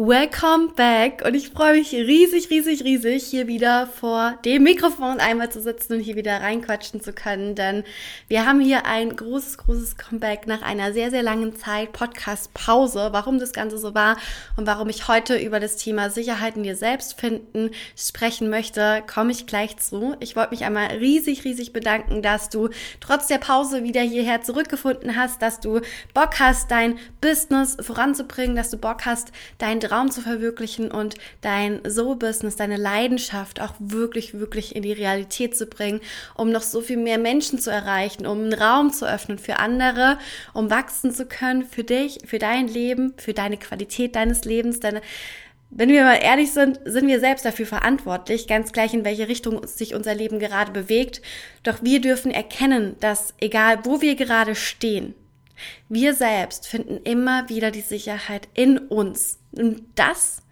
Welcome back und ich freue mich riesig, riesig, riesig, hier wieder vor dem Mikrofon einmal zu sitzen und hier wieder reinquatschen zu können, denn wir haben hier ein großes, großes Comeback nach einer sehr, sehr langen Zeit Podcast-Pause. Warum das Ganze so war und warum ich heute über das Thema Sicherheit in dir selbst finden sprechen möchte, komme ich gleich zu. Ich wollte mich einmal riesig, riesig bedanken, dass du trotz der Pause wieder hierher zurückgefunden hast, dass du Bock hast, dein Business voranzubringen, dass du Bock hast, dein Traum zu verwirklichen und dein Soul-Business, deine Leidenschaft auch wirklich, wirklich in die Realität zu bringen, um noch so viel mehr Menschen zu erreichen, um einen Raum zu öffnen für andere, um wachsen zu können für dich, für dein Leben, für deine Qualität deines Lebens, deine wenn wir mal ehrlich sind, sind wir selbst dafür verantwortlich, ganz gleich in welche Richtung sich unser Leben gerade bewegt. Doch wir dürfen erkennen, dass egal wo wir gerade stehen, wir selbst finden immer wieder die Sicherheit in uns. Und das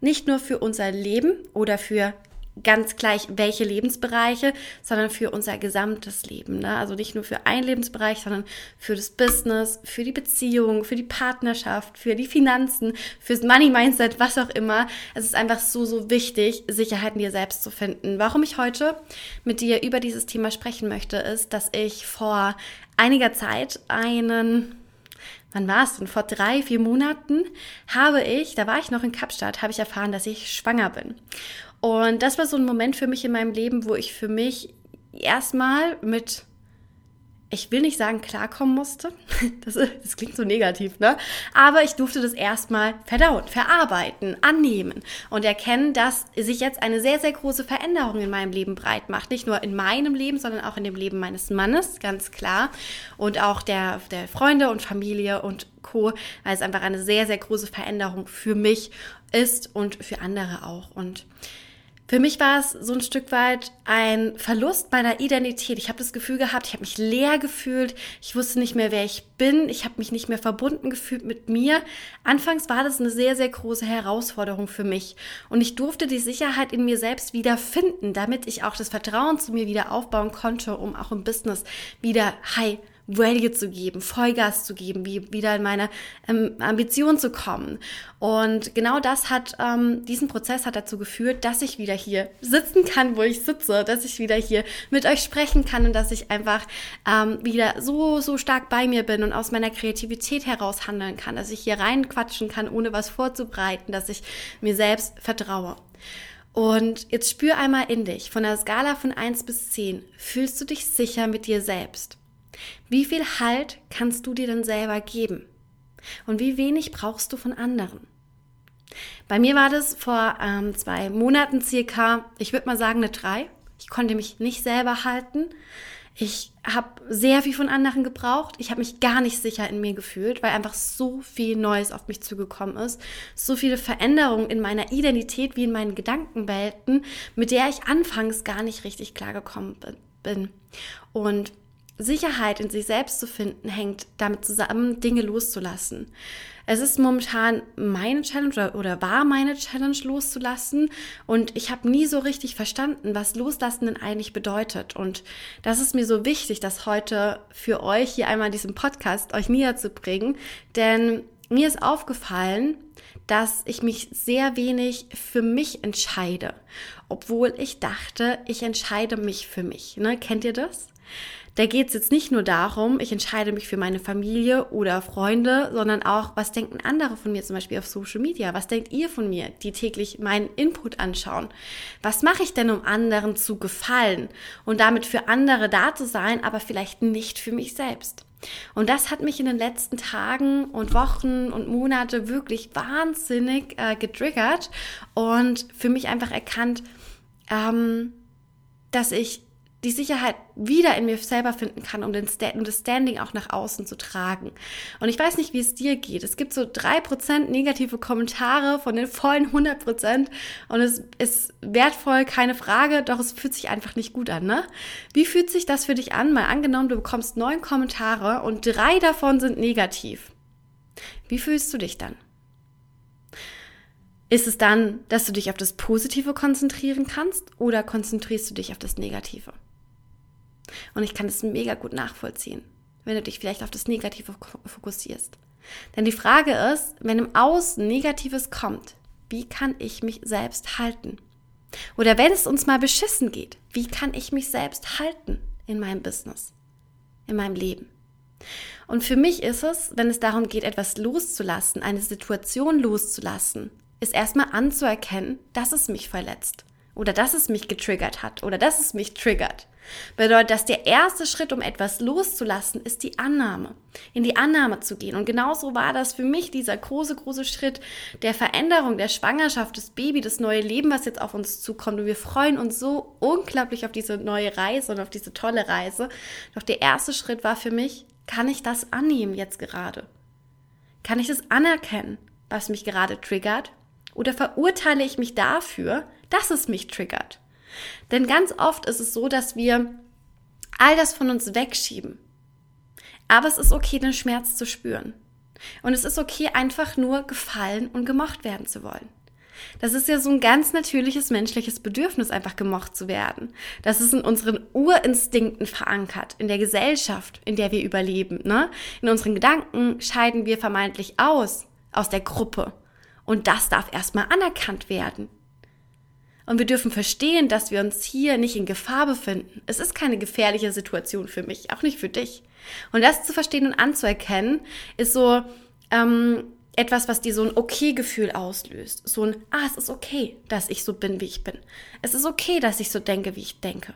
nicht nur für unser Leben oder für ganz gleich welche Lebensbereiche, sondern für unser gesamtes Leben. Ne? Also nicht nur für einen Lebensbereich, sondern für das Business, für die Beziehung, für die Partnerschaft, für die Finanzen, fürs Money Mindset, was auch immer. Es ist einfach so, so wichtig, Sicherheit in dir selbst zu finden. Warum ich heute mit dir über dieses Thema sprechen möchte, ist, dass ich vor einiger Zeit einen wann war es denn? Vor drei, vier Monaten habe ich, da war ich noch in Kapstadt, habe ich erfahren, dass ich schwanger bin. Und das war so ein Moment für mich in meinem Leben, wo ich für mich erstmal mit ich will nicht sagen, klarkommen musste. Das, das, klingt so negativ, ne? Aber ich durfte das erstmal verdauen, verarbeiten, annehmen und erkennen, dass sich jetzt eine sehr, sehr große Veränderung in meinem Leben breit macht. Nicht nur in meinem Leben, sondern auch in dem Leben meines Mannes, ganz klar. Und auch der, der Freunde und Familie und Co., weil es einfach eine sehr, sehr große Veränderung für mich ist und für andere auch. Und für mich war es so ein Stück weit ein Verlust meiner Identität. Ich habe das Gefühl gehabt, ich habe mich leer gefühlt, ich wusste nicht mehr, wer ich bin, ich habe mich nicht mehr verbunden gefühlt mit mir. Anfangs war das eine sehr, sehr große Herausforderung für mich und ich durfte die Sicherheit in mir selbst wieder finden, damit ich auch das Vertrauen zu mir wieder aufbauen konnte, um auch im Business wieder high Value zu geben, Vollgas zu geben, wie wieder in meine ähm, Ambition zu kommen. Und genau das hat, ähm, diesen Prozess hat dazu geführt, dass ich wieder hier sitzen kann, wo ich sitze, dass ich wieder hier mit euch sprechen kann und dass ich einfach ähm, wieder so, so stark bei mir bin und aus meiner Kreativität heraus handeln kann, dass ich hier reinquatschen kann, ohne was vorzubereiten, dass ich mir selbst vertraue. Und jetzt spür einmal in dich, von der Skala von 1 bis 10, fühlst du dich sicher mit dir selbst? Wie viel Halt kannst du dir denn selber geben? Und wie wenig brauchst du von anderen? Bei mir war das vor ähm, zwei Monaten circa, ich würde mal sagen, eine drei. Ich konnte mich nicht selber halten. Ich habe sehr viel von anderen gebraucht. Ich habe mich gar nicht sicher in mir gefühlt, weil einfach so viel Neues auf mich zugekommen ist. So viele Veränderungen in meiner Identität wie in meinen Gedankenwelten, mit der ich anfangs gar nicht richtig klargekommen bin. Und Sicherheit in sich selbst zu finden, hängt damit zusammen, Dinge loszulassen. Es ist momentan meine Challenge oder, war meine Challenge loszulassen und ich habe nie so richtig verstanden, was Loslassen denn eigentlich bedeutet. Und das ist mir so wichtig, das heute für euch hier einmal in diesem Podcast euch näher zu bringen, denn mir ist aufgefallen, dass ich mich sehr wenig für mich entscheide, obwohl ich dachte, ich entscheide mich für mich. Ne? Kennt ihr das? Da geht es jetzt nicht nur darum, ich entscheide mich für meine Familie oder Freunde, sondern auch, was denken andere von mir zum Beispiel auf Social Media? Was denkt ihr von mir, die täglich meinen Input anschauen? Was mache ich denn, um anderen zu gefallen und damit für andere da zu sein, aber vielleicht nicht für mich selbst? Und das hat mich in den letzten Tagen und Wochen und Monate wirklich wahnsinnig äh, getriggert und für mich einfach erkannt, ähm, dass ich die Sicherheit wieder in mir selber finden kann, um, den um das Standing auch nach außen zu tragen. Und ich weiß nicht, wie es dir geht. Es gibt so drei Prozent negative Kommentare von den vollen 100% und es ist wertvoll, keine Frage, doch es fühlt sich einfach nicht gut an, ne? Wie fühlt sich das für dich an? Mal angenommen, du bekommst neun Kommentare und drei davon sind negativ. Wie fühlst du dich dann? Ist es dann, dass du dich auf das Positive konzentrieren kannst oder konzentrierst du dich auf das Negative? Und ich kann es mega gut nachvollziehen, wenn du dich vielleicht auf das Negative fokussierst. Denn die Frage ist, wenn im Außen Negatives kommt, wie kann ich mich selbst halten? Oder wenn es uns mal beschissen geht, wie kann ich mich selbst halten in meinem Business, in meinem Leben? Und für mich ist es, wenn es darum geht, etwas loszulassen, eine Situation loszulassen, ist erstmal anzuerkennen, dass es mich verletzt oder dass es mich getriggert hat oder dass es mich triggert. Bedeutet, dass der erste Schritt, um etwas loszulassen, ist die Annahme. In die Annahme zu gehen. Und genauso war das für mich dieser große, große Schritt der Veränderung, der Schwangerschaft, des Baby, das neue Leben, was jetzt auf uns zukommt. Und wir freuen uns so unglaublich auf diese neue Reise und auf diese tolle Reise. Doch der erste Schritt war für mich, kann ich das annehmen jetzt gerade? Kann ich das anerkennen, was mich gerade triggert? Oder verurteile ich mich dafür, dass es mich triggert? Denn ganz oft ist es so, dass wir all das von uns wegschieben. Aber es ist okay, den Schmerz zu spüren. Und es ist okay, einfach nur gefallen und gemocht werden zu wollen. Das ist ja so ein ganz natürliches menschliches Bedürfnis, einfach gemocht zu werden. Das ist in unseren Urinstinkten verankert, in der Gesellschaft, in der wir überleben. Ne? In unseren Gedanken scheiden wir vermeintlich aus, aus der Gruppe. Und das darf erstmal anerkannt werden. Und wir dürfen verstehen, dass wir uns hier nicht in Gefahr befinden. Es ist keine gefährliche Situation für mich, auch nicht für dich. Und das zu verstehen und anzuerkennen, ist so ähm, etwas, was dir so ein Okay-Gefühl auslöst. So ein, ah, es ist okay, dass ich so bin, wie ich bin. Es ist okay, dass ich so denke, wie ich denke.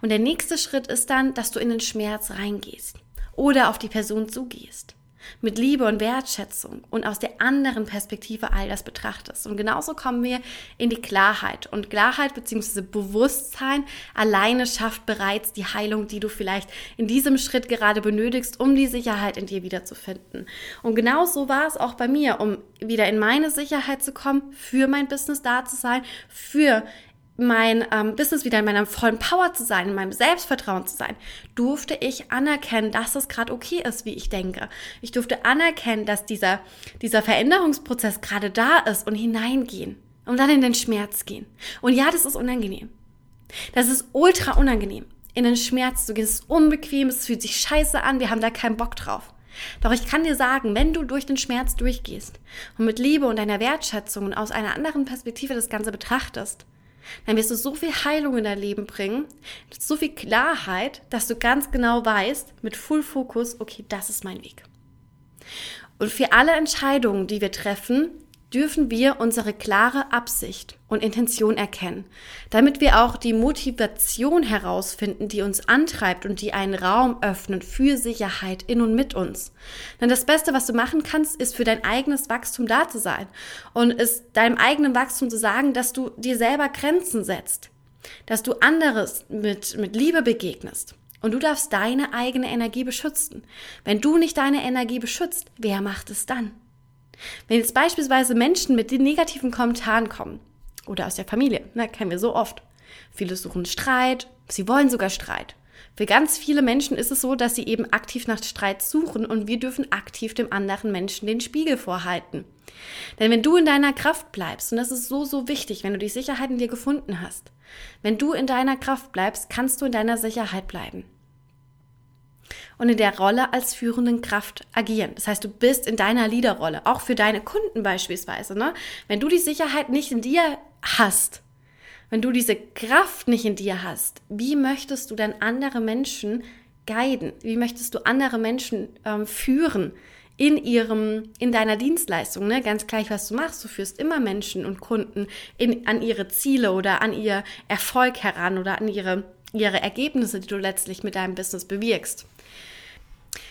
Und der nächste Schritt ist dann, dass du in den Schmerz reingehst oder auf die Person zugehst mit Liebe und Wertschätzung und aus der anderen Perspektive all das betrachtest. Und genauso kommen wir in die Klarheit. Und Klarheit bzw. Bewusstsein alleine schafft bereits die Heilung, die du vielleicht in diesem Schritt gerade benötigst, um die Sicherheit in dir wiederzufinden. Und genauso war es auch bei mir, um wieder in meine Sicherheit zu kommen, für mein Business da zu sein, für mein ähm, Business wieder in meiner vollen Power zu sein, in meinem Selbstvertrauen zu sein, durfte ich anerkennen, dass es gerade okay ist, wie ich denke. Ich durfte anerkennen, dass dieser, dieser Veränderungsprozess gerade da ist und hineingehen und dann in den Schmerz gehen. Und ja, das ist unangenehm. Das ist ultra unangenehm, in den Schmerz zu gehen. Es ist unbequem, es fühlt sich scheiße an, wir haben da keinen Bock drauf. Doch ich kann dir sagen, wenn du durch den Schmerz durchgehst und mit Liebe und deiner Wertschätzung und aus einer anderen Perspektive das Ganze betrachtest, dann wirst du so viel Heilung in dein Leben bringen, so viel Klarheit, dass du ganz genau weißt, mit Full Fokus, okay, das ist mein Weg. Und für alle Entscheidungen, die wir treffen, dürfen wir unsere klare Absicht und Intention erkennen, damit wir auch die Motivation herausfinden, die uns antreibt und die einen Raum öffnet für Sicherheit in und mit uns. Denn das Beste, was du machen kannst, ist für dein eigenes Wachstum da zu sein und es deinem eigenen Wachstum zu sagen, dass du dir selber Grenzen setzt, dass du anderes mit, mit Liebe begegnest. Und du darfst deine eigene Energie beschützen. Wenn du nicht deine Energie beschützt, wer macht es dann? Wenn jetzt beispielsweise Menschen mit den negativen Kommentaren kommen oder aus der Familie, ne, kennen wir so oft. Viele suchen Streit, sie wollen sogar Streit. Für ganz viele Menschen ist es so, dass sie eben aktiv nach Streit suchen und wir dürfen aktiv dem anderen Menschen den Spiegel vorhalten. Denn wenn du in deiner Kraft bleibst, und das ist so, so wichtig, wenn du die Sicherheit in dir gefunden hast, wenn du in deiner Kraft bleibst, kannst du in deiner Sicherheit bleiben und in der Rolle als führenden Kraft agieren. Das heißt, du bist in deiner Leaderrolle, auch für deine Kunden beispielsweise. Ne? Wenn du die Sicherheit nicht in dir hast, wenn du diese Kraft nicht in dir hast, wie möchtest du dann andere Menschen guiden? Wie möchtest du andere Menschen ähm, führen in ihrem, in deiner Dienstleistung? Ne? Ganz gleich, was du machst. Du führst immer Menschen und Kunden in, an ihre Ziele oder an ihr Erfolg heran oder an ihre, ihre Ergebnisse, die du letztlich mit deinem Business bewirkst.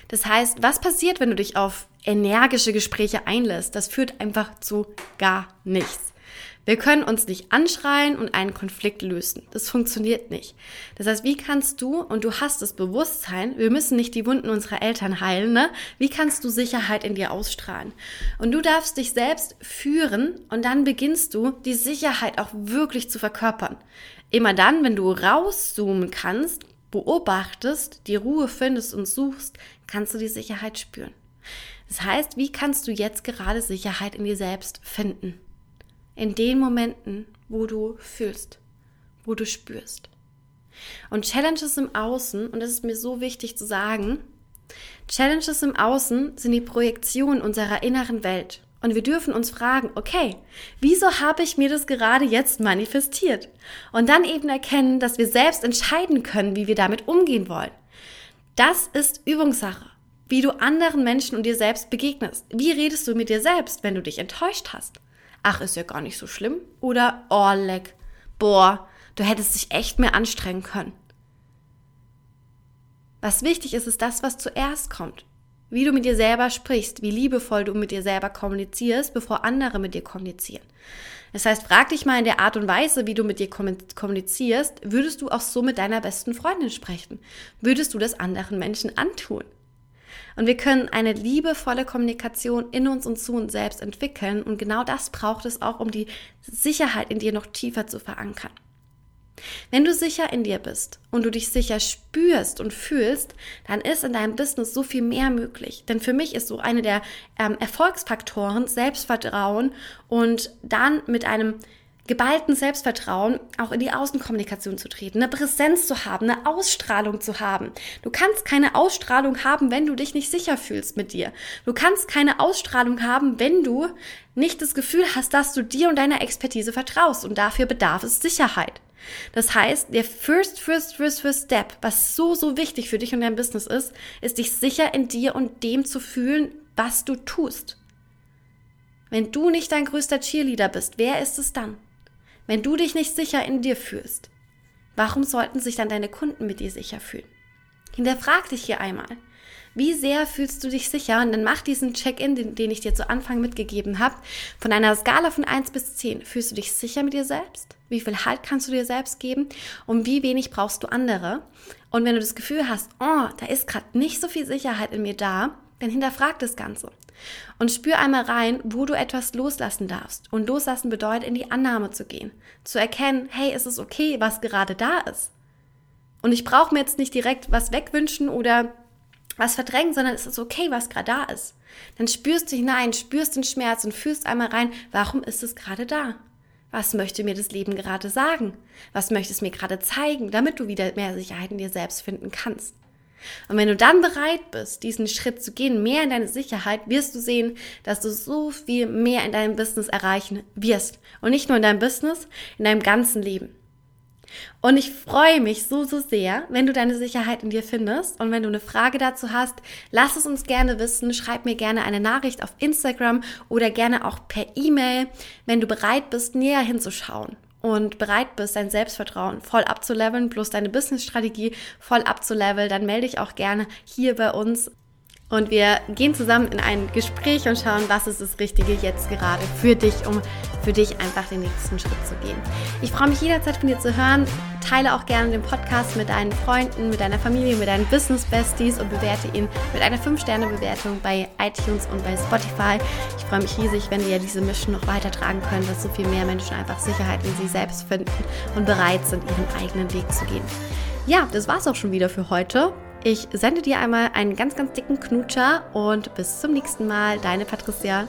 Das heißt, was passiert, wenn du dich auf energische Gespräche einlässt? Das führt einfach zu gar nichts. Wir können uns nicht anschreien und einen Konflikt lösen. Das funktioniert nicht. Das heißt, wie kannst du, und du hast das Bewusstsein, wir müssen nicht die Wunden unserer Eltern heilen, ne? Wie kannst du Sicherheit in dir ausstrahlen? Und du darfst dich selbst führen und dann beginnst du, die Sicherheit auch wirklich zu verkörpern. Immer dann, wenn du rauszoomen kannst, beobachtest, die Ruhe findest und suchst, kannst du die Sicherheit spüren. Das heißt, wie kannst du jetzt gerade Sicherheit in dir selbst finden? In den Momenten, wo du fühlst, wo du spürst. Und Challenges im Außen, und das ist mir so wichtig zu sagen, Challenges im Außen sind die Projektion unserer inneren Welt. Und wir dürfen uns fragen, okay, wieso habe ich mir das gerade jetzt manifestiert? Und dann eben erkennen, dass wir selbst entscheiden können, wie wir damit umgehen wollen. Das ist Übungssache, wie du anderen Menschen und dir selbst begegnest. Wie redest du mit dir selbst, wenn du dich enttäuscht hast? Ach, ist ja gar nicht so schlimm. Oder, oh, leck, boah, du hättest dich echt mehr anstrengen können. Was wichtig ist, ist das, was zuerst kommt. Wie du mit dir selber sprichst, wie liebevoll du mit dir selber kommunizierst, bevor andere mit dir kommunizieren. Das heißt, frag dich mal in der Art und Weise, wie du mit dir kommunizierst, würdest du auch so mit deiner besten Freundin sprechen? Würdest du das anderen Menschen antun? Und wir können eine liebevolle Kommunikation in uns und zu uns selbst entwickeln. Und genau das braucht es auch, um die Sicherheit in dir noch tiefer zu verankern. Wenn du sicher in dir bist und du dich sicher spürst und fühlst, dann ist in deinem Business so viel mehr möglich. Denn für mich ist so eine der ähm, Erfolgsfaktoren Selbstvertrauen und dann mit einem geballten Selbstvertrauen auch in die Außenkommunikation zu treten, eine Präsenz zu haben, eine Ausstrahlung zu haben. Du kannst keine Ausstrahlung haben, wenn du dich nicht sicher fühlst mit dir. Du kannst keine Ausstrahlung haben, wenn du nicht das Gefühl hast, dass du dir und deiner Expertise vertraust und dafür bedarf es Sicherheit. Das heißt, der first, first, first, first Step, was so, so wichtig für dich und dein Business ist, ist dich sicher in dir und dem zu fühlen, was du tust. Wenn du nicht dein größter Cheerleader bist, wer ist es dann? Wenn du dich nicht sicher in dir fühlst, warum sollten sich dann deine Kunden mit dir sicher fühlen? Hinterfrag dich hier einmal. Wie sehr fühlst du dich sicher? Und dann mach diesen Check-in, den, den, ich dir zu Anfang mitgegeben habe. Von einer Skala von 1 bis 10. Fühlst du dich sicher mit dir selbst? Wie viel Halt kannst du dir selbst geben? Und wie wenig brauchst du andere? Und wenn du das Gefühl hast, oh, da ist gerade nicht so viel Sicherheit in mir da, dann hinterfrag das Ganze. Und spür einmal rein, wo du etwas loslassen darfst. Und loslassen bedeutet, in die Annahme zu gehen. Zu erkennen, hey, ist es okay, was gerade da ist. Und ich brauche mir jetzt nicht direkt was wegwünschen oder was verdrängen, sondern es ist okay, was gerade da ist. Dann spürst du hinein, spürst den Schmerz und fühlst einmal rein, warum ist es gerade da? Was möchte mir das Leben gerade sagen? Was möchte es mir gerade zeigen, damit du wieder mehr Sicherheit in dir selbst finden kannst? Und wenn du dann bereit bist, diesen Schritt zu gehen, mehr in deine Sicherheit, wirst du sehen, dass du so viel mehr in deinem Business erreichen wirst. Und nicht nur in deinem Business, in deinem ganzen Leben. Und ich freue mich so, so sehr, wenn du deine Sicherheit in dir findest. Und wenn du eine Frage dazu hast, lass es uns gerne wissen. Schreib mir gerne eine Nachricht auf Instagram oder gerne auch per E-Mail, wenn du bereit bist, näher hinzuschauen und bereit bist, dein Selbstvertrauen voll abzuleveln, plus deine Business-Strategie voll abzuleveln, dann melde dich auch gerne hier bei uns und wir gehen zusammen in ein Gespräch und schauen, was ist das Richtige jetzt gerade für dich, um für dich einfach den nächsten Schritt zu gehen. Ich freue mich jederzeit von dir zu hören. Teile auch gerne den Podcast mit deinen Freunden, mit deiner Familie, mit deinen Business Besties und bewerte ihn mit einer 5-Sterne-Bewertung bei iTunes und bei Spotify. Ich freue mich riesig, wenn wir diese Mission noch weitertragen können, dass so viel mehr Menschen einfach Sicherheit in sich selbst finden und bereit sind, ihren eigenen Weg zu gehen. Ja, das war's auch schon wieder für heute. Ich sende dir einmal einen ganz, ganz dicken Knutscher und bis zum nächsten Mal. Deine Patricia.